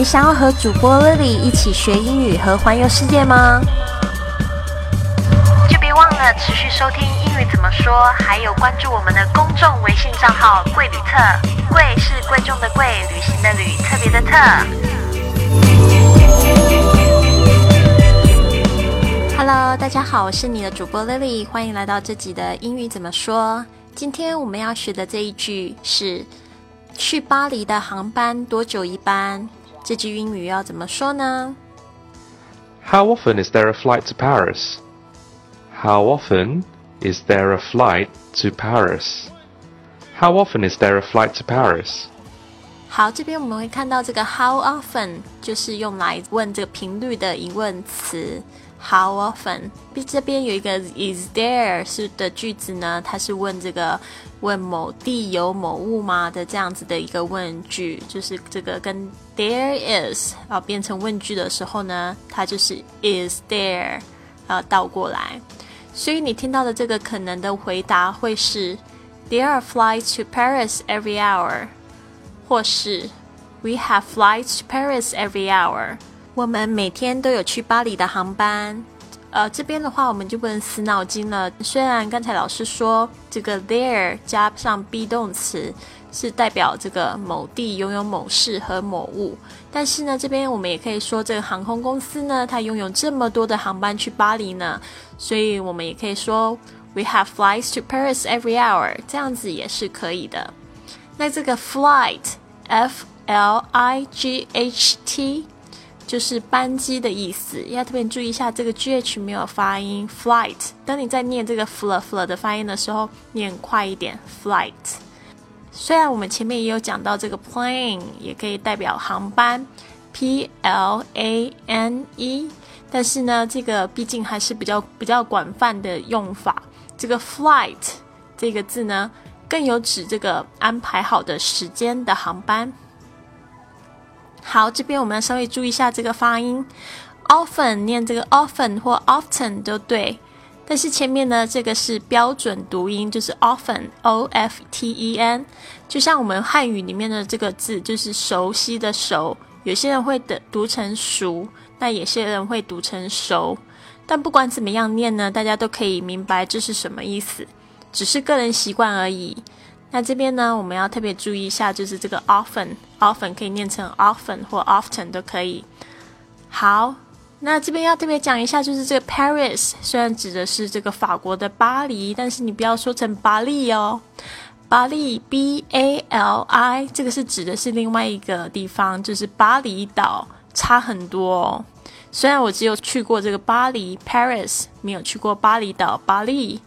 你想要和主播 Lily 一起学英语和环游世界吗？就别忘了持续收听英语怎么说，还有关注我们的公众微信账号“贵旅特”。贵是贵重的贵，旅行的旅，特别的特。Hello，大家好，我是你的主播 Lily，欢迎来到这集的英语怎么说。今天我们要学的这一句是：去巴黎的航班多久一班？这句英语要怎么说呢？How often is there a flight to Paris? How often is there a flight to Paris? How often is there a flight to Paris? 好，这边我们会看到这个 how often 就是用来问这个频率的疑问词。How often？这边有一个 is there 是的句子呢？它是问这个 问某地有某物吗的这样子的一个问句，就是这个跟 there is 啊变成问句的时候呢，它就是 is there 啊倒过来。所以你听到的这个可能的回答会是 There are flights to Paris every hour，或是 We have flights to Paris every hour。我们每天都有去巴黎的航班，呃，这边的话我们就不能死脑筋了。虽然刚才老师说这个 there 加上 be 动词是代表这个某地拥有某事和某物，但是呢，这边我们也可以说这个航空公司呢，它拥有这么多的航班去巴黎呢，所以我们也可以说 we have flights to Paris every hour，这样子也是可以的。那这个 flight，f l i g h t。就是班机的意思，要特别注意一下这个 g h 没有发音。flight，当你在念这个 fl fl 的发音的时候，念快一点。flight，虽然我们前面也有讲到这个 plane 也可以代表航班，p l a n e，但是呢，这个毕竟还是比较比较广泛的用法。这个 flight 这个字呢，更有指这个安排好的时间的航班。好，这边我们要稍微注意一下这个发音，often 念这个 often 或 often 都对，但是前面呢这个是标准读音，就是 often，o f t e n，就像我们汉语里面的这个字，就是熟悉的熟，有些人会的读成熟，那有些人会读成熟，但不管怎么样念呢，大家都可以明白这是什么意思，只是个人习惯而已。那这边呢，我们要特别注意一下，就是这个 often，often 可以念成 often 或 often 都可以。好，那这边要特别讲一下，就是这个 Paris 虽然指的是这个法国的巴黎，但是你不要说成巴黎哦，巴黎 B A L I 这个是指的是另外一个地方，就是巴厘岛，差很多哦。虽然我只有去过这个巴黎 Paris，没有去过巴厘岛巴黎。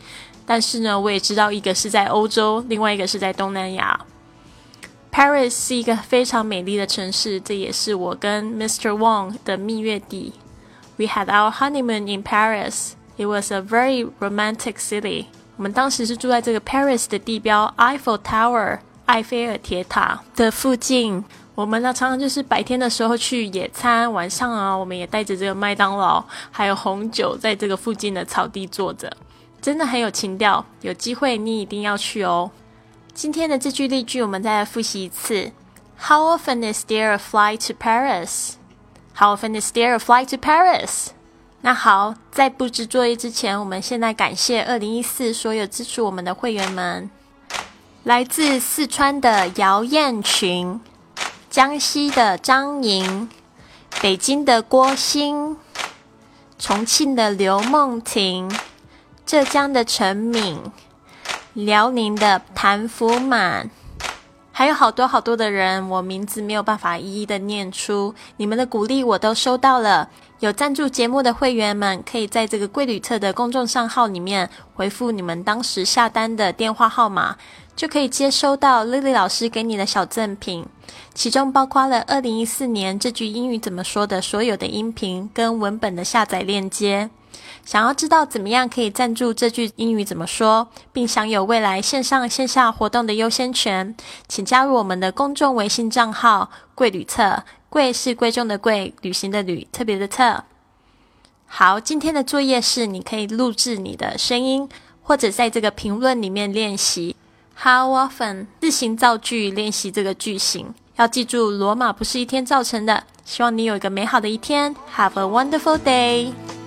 但是呢，我也知道一个是在欧洲，另外一个是在东南亚。Paris 是一个非常美丽的城市，这也是我跟 Mr. Wang 的蜜月地。We had our honeymoon in Paris. It was a very romantic city. 我们当时是住在这个 Paris 的地标 Eiffel Tower 埃菲尔铁塔的附近。我们呢常常就是白天的时候去野餐，晚上啊，我们也带着这个麦当劳还有红酒，在这个附近的草地坐着。真的很有情调，有机会你一定要去哦。今天的这句例句，我们再来复习一次。How often is there a flight to Paris? How often is there a flight to Paris? 那好，在布置作业之前，我们现在感谢二零一四所有支持我们的会员们。来自四川的姚艳群，江西的张莹，北京的郭鑫，重庆的刘梦婷。浙江的陈敏，辽宁的谭福满，还有好多好多的人，我名字没有办法一一的念出。你们的鼓励我都收到了。有赞助节目的会员们，可以在这个贵旅特的公众账号里面回复你们当时下单的电话号码，就可以接收到 Lily 老师给你的小赠品，其中包括了二零一四年这句英语怎么说的所有的音频跟文本的下载链接。想要知道怎么样可以赞助这句英语怎么说，并享有未来线上线下活动的优先权，请加入我们的公众微信账号“贵旅册”。贵是贵重的贵，旅行的旅，特别的特。好，今天的作业是你可以录制你的声音，或者在这个评论里面练习。How often 自行造句练习这个句型，要记住，罗马不是一天造成的。希望你有一个美好的一天。Have a wonderful day.